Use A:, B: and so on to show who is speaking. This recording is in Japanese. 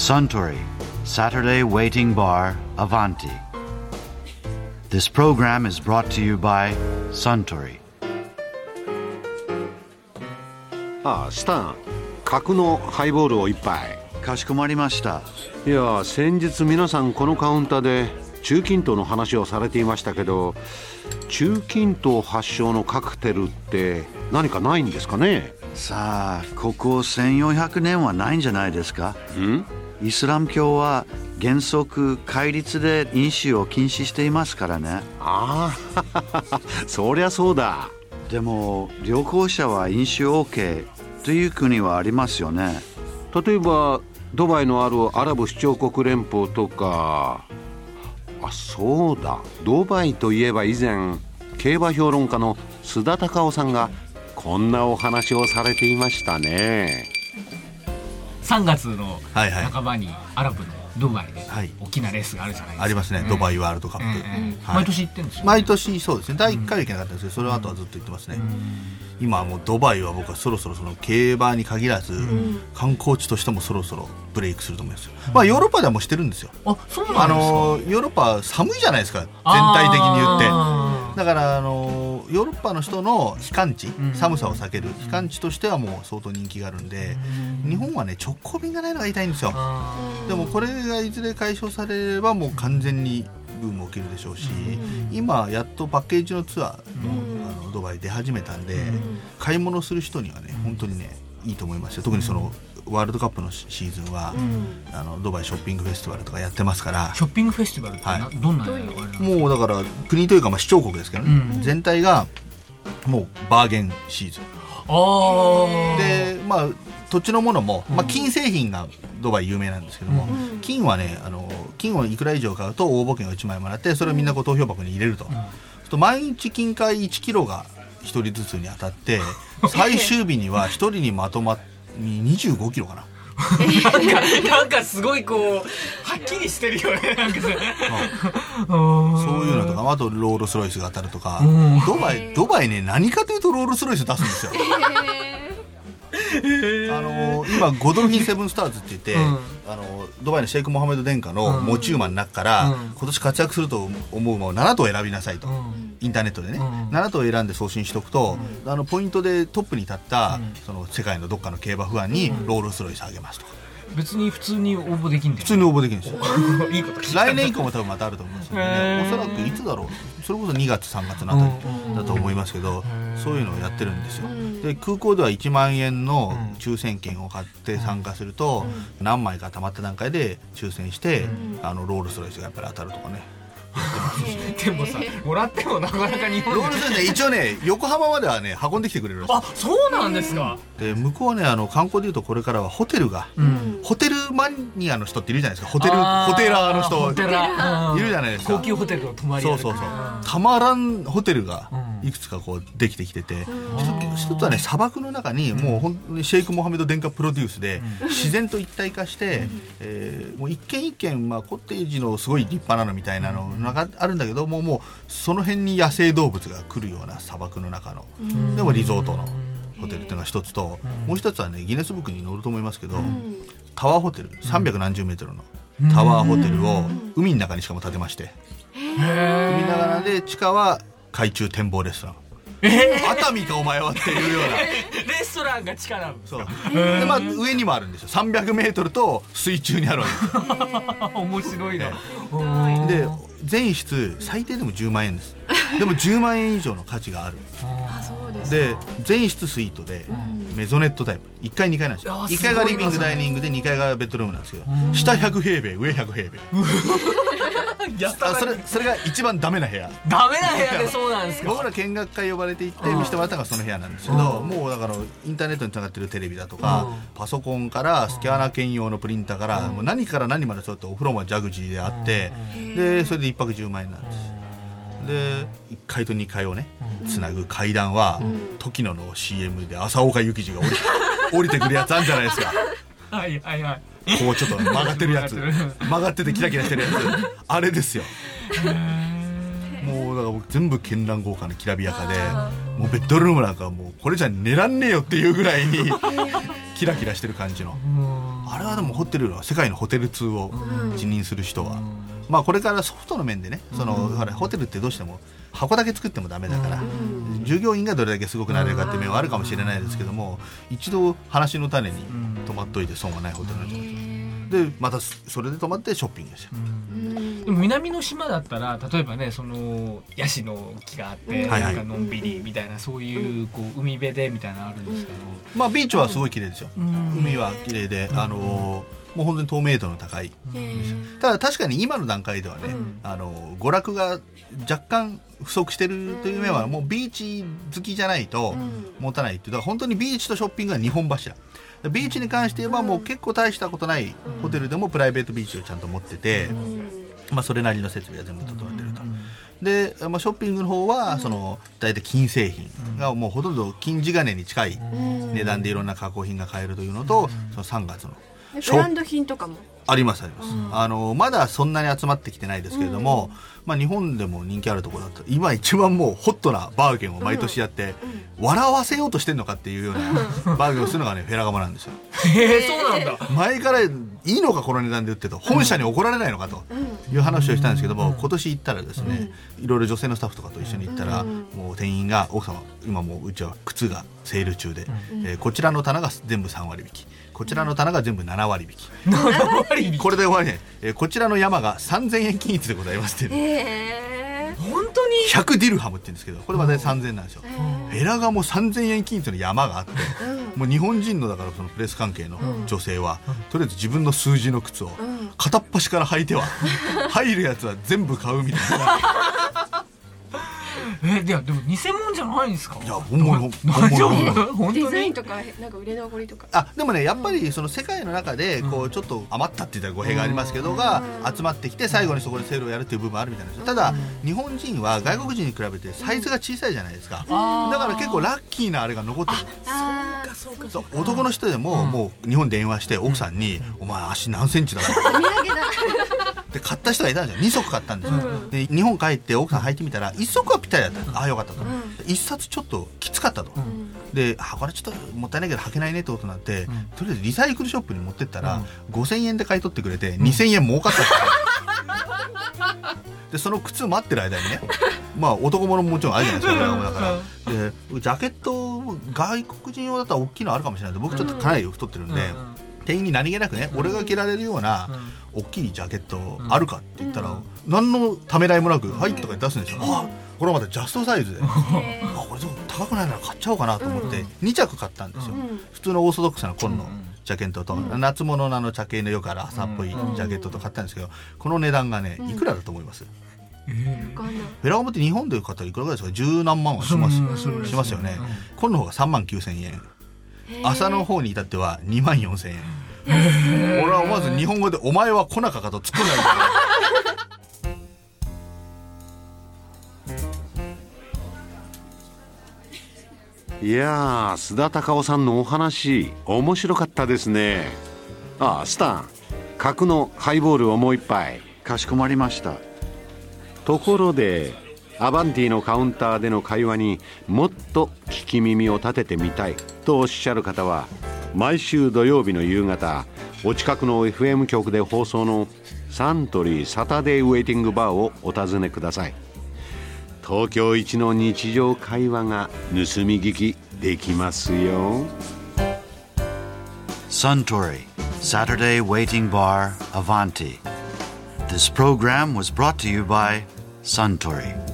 A: Suntory Saturday Waiting Bar Avanti. This program is brought to you by Suntory.
B: ああスタン角のハイボールを一杯
A: かしこまりました。
B: いや先日皆さんこのカウンターで中近東の話をされていましたけど中近東発祥のカクテルって何かないんですかね？
A: さあ、ここ1400年はないんじゃないですか？
B: ん？
A: イスラム教は原則戒律で飲酒を禁止していますからね。
B: ああ そりゃそうだ。
A: でも旅行者は飲酒 OK という国はありますよね。
B: 例えばドバイのあるアラブ首長国連邦とか。あそうだ。ドバイといえば以前競馬評論家の須田隆夫さんがこんなお話をされていましたね
C: 3月の半ばにアラブのドバイで
D: はい。
C: 大きなレースがあるじゃないですか、
D: ありますね、ドバイワールドカップ、
C: 毎年行ってるんですよ、
D: 毎年そうですね。第1回は行けなかったんですけどそれ後はずっと行ってますね、今はもうドバイは僕はそろそろその競馬に限らず、観光地としてもそろそろブレイクすると思いますよ、まあヨーロッパではもうしてるんですよ。
C: あそう
D: あ
C: なんですか。
D: のヨーロッパ寒いじゃないですか。全体的に言って。
C: あ
D: だからあのヨーロッパの人の避寒地、
C: ん。
D: 寒さを避ける。避寒地としてはもう相当人気があるんで、日本はね直行便がないのが痛いんですよ。
C: あ
D: でもこれがいずれ解消されればもう完全にブーム起きるでしょうし、今やっとパッケージのツアーの,、あのドバイ出始めたんで、買い物する人にはね本当にねいいと思いますよ。特にそのワールドカップのシーズンは、あのドバイショッピングフェスティバルとかやってますから。
C: ショッピングフェスティバルってな、
D: はい。
C: どんな
D: もうだから国というかまあ市長国ですけどね、
C: うん。
D: 全体がもうバーゲンシー。ズン
C: あ
D: でまあ土地のものも、まあ、金製品がドバイ有名なんですけども、金はねあの金をいくら以上買うと応募券を1枚もらってそれをみんなこう投票箱に入れると,、と毎日金塊1キロが1人ずつに当たって 最終日には1人にまとまに25キロかな。
C: なんかなんかすごいこうはっきりしてるよね。なんかそれ
D: そういうのとかあとロールスロイスが当たるとか。
C: うん。
D: ドバイドバイね何かというとロールスロイス出すんですよ。あの今ゴドルフィンセブンスターズって言って、
C: うん。
D: あのドバイのシェイク・モハメド殿下の持ち馬の中から、
C: うん。
D: 今年活躍すると思う馬を7頭選びなさいと、
C: うん
D: インターネットでね、
C: うん。
D: 7頭選んで送信しておくと、あのポイントでトップに立った、その世界のどっかの競馬ファンにロールスロイスあげますとか。
C: 別に普通に応募できん
D: 普通に応募できるんですよ。
C: いいこと聞いた。
D: 来年以降も多分またあると思うんですよ
C: へ
D: ね
C: ー。
D: おそらくいつだろう。それこそ2月3月のあたりだと思いますけどそういうのをやってるんですよ。で空港では1万円の抽選券を買って参加すると何枚か貯まった段階で抽選してあのロールスロイスがやっぱり当たるとかね
C: でもさもらってもなかなか日本
D: ロールスね一応ね横浜まではね運んできてくれるらしい。
C: あそうなんですか。
D: で向こうはねあの観光でいうとこれからはホテルが、ホテルマニアの人っているじゃないですか。ホテルホテラーの人。いるじゃないですか。
C: 高級ホテルの泊まり
D: そうそうそう。たまらんホテルが
C: うん
D: いくつかこうできてきてて、一つはね砂漠の中にもう本当にシェイク・モハメド殿下プロデュースで自然と一体化して、えーもう一軒一軒、まあ、コテージのすごい立派なのみたいなのがあるんだけどももうその辺に野生動物が来るような砂漠の中の、でもリゾートのホテルっていうのが一つと、もう一つはねギネスブックに載ると思いますけど、タワーホテル3何十メートルのタワーホテルを海の中にしかも建てまして。海ながらで地下は海中展望レストラン。熱海かお前はっていうような。
C: レストランが地下なの
D: そう。で、まあ、上にもあるんですよ。300メートルと水中にあるわ
C: 面白いな。
D: けで全室最低でも10万円です。でも10万円以上の価値がある。
E: あそうです
D: で全室スイートでメゾネットタイプ。1階2階なんですよ。
C: あー
D: 1階がリビングダイニングで2階がベッドルームなんですけど下100平米上100平米。
C: や
D: あそれそれが一番ダメな部屋。
C: ダメな部屋でそうなんですか。
D: 僕ら見学会呼ばれて行って見せてもらったのがその部屋なんですけどもうだからインターネットにつながってるテレビだとかパソコンからスキャナー兼用のプリンターからもう何から何までそうやってお風呂もジャグジーであってでそれで1泊10万円なんです。で1階と2階をねつなぐ階段は時野の CM で浅岡幸二が降り降りてくるやつあるんじゃないですか。
C: はいはいはい
D: こうちょっと曲がってるやつ。曲がっててキラキラしてるやつ。あれですよ。もうだから僕全部絢爛豪華なきらびやかでもうベッドルームなんかもうこれじゃ寝らんねえよっていうぐらいにキラキラしてる感じの。あれはでもホテルの世界のホテル通を辞任する人は、まあこれからソフトの面でねその、ホテルってどうしても箱だけ作ってもダメだから、従業員がどれだけすごくなれるかっていう面はあるかもしれないですけども一度話の種に泊まっといて損はないホテルだと思いますでまたそれで泊まってショッピングですよ
C: でも南の島だったら例えばねそのヤシの木があって、なんかのんびりみたいなそういうこう海辺でみたいなのあるんですけど、
D: まあビーチはすごい綺麗ですよ、
C: ん。
D: 海は綺麗で、あのーもう本当に透明度の高い。ただ確かに今の段階ではね、あの娯楽が若干不足してるという面はもうビーチ好きじゃないと持たないっていうだから本当にビーチとショッピングが2本柱ビーチに関して言えばもう結構大したことないホテルでもプライベートビーチをちゃんと持ってて、まあ、それなりの設備が全部整ってると。で、まあ、ショッピングの方はその大体金製品がもうほとんど金地金に近い値段でいろんな加工品が買えるというのと、その3月の
E: ブランド品とかも？
D: ありますあります、あのまだそんなに集まってきてないですけれども、まあ、日本でも人気あるところだと今一番もうホットなバーゲンを毎年やって、笑わせようとしてるのかっていうようなバーゲンをするのがねフェラガマなんですよ。
C: へえそうなんだ。
D: 前からいいのかこの値段で売ってと本社に怒られないのかという話をしたんですけども、今年行ったらですね、いろいろ女性のスタッフとかと一緒に行ったら、もう店員が奥様今もううちは靴がセール中で、えーこちらの棚が全部3割引き。こちらの棚が全部7割引き、
C: 7割引き
D: これで終わりね、えーこちらの山が3000円均一でございますって。
E: え
C: 本当に
D: ？100ディルハムって言うんですけどこれは大体3000円なんですよ、エラがもう3000円均一の山があって、もう日本人のだからそのプレス関係の女性は、とりあえず自分の数字の靴を片っ端から履いては、入るやつは全部買うみたいな
C: えいやでも偽物じゃないんですか？
D: いや本物
C: 大丈
D: 本物。
C: 夫？本当に？
E: デザインとかなんか売れ残りとか。
D: あでもねやっぱりその世界の中でこうちょっと余ったって言ったら語弊がありますけどが集まってきて最後にそこでセールをやるっていう部分あるみたいな。ん。ですよただ日本人は外国人に比べてサイズが小さいじゃないですか。だから結構ラッキーなあれが残ってる。
E: あ
D: そう男の人でももう日本電話して奥さんに「お前足何センチだ?」
E: ーお土産だ
D: で買った人がいたんですよ。2足買ったんですよ、で日本帰って奥さん履いてみたら1足はぴったりだった。ああよかったと、1冊ちょっときつかったと、であこれちょっともったいないけど履けないねってことになって、とりあえずリサイクルショップに持ってったら、5000円で買い取ってくれて2000円儲かった。って、でその靴待ってる間にねまあ男物ももちろんあるじゃないですか親子だから。でジャケット外国人用だったら大きいのあるかもしれないけど僕ちょっとかなり太ってるんで、店員に何気なくね、俺が着られるような大きいジャケットあるかって言ったら、何のためらいもなく「はい」とか出すんですよ、あこれまたジャストサイズで。あこれ高くないなら買っちゃおうかなと思って2着買ったんですよ、普通のオーソドックスな紺のジャケットと、夏物のあの茶系のよくある朝っぽいジャケットと買ったんですけどこの値段がねいくらだと思います、フェラガモって日本で買ったらいくらぐらいですか？十何万はします,、
C: うん。
D: しますよね。紺の方が3万9千円朝の方に至っては2万4千円。俺は思わず日本語で「お前は来なかか」と突っ込んだんだ
B: いやー須田隆夫さんのお話面白かったですね。あスタン角のハイボールをもう一杯。
A: かしこまりました。
B: ところでアバンティのカウンターでの会話にもっと聞き耳を立ててみたいとおっしゃる方は毎週土曜日の夕方お近くの FM 局で放送のサントリーサタデーウェイティングバーをお尋ねください東京一の日常会話が盗み聞きできますよ
A: Suntory Saturday Waiting Bar Avanti. This program was brought to you by Suntory.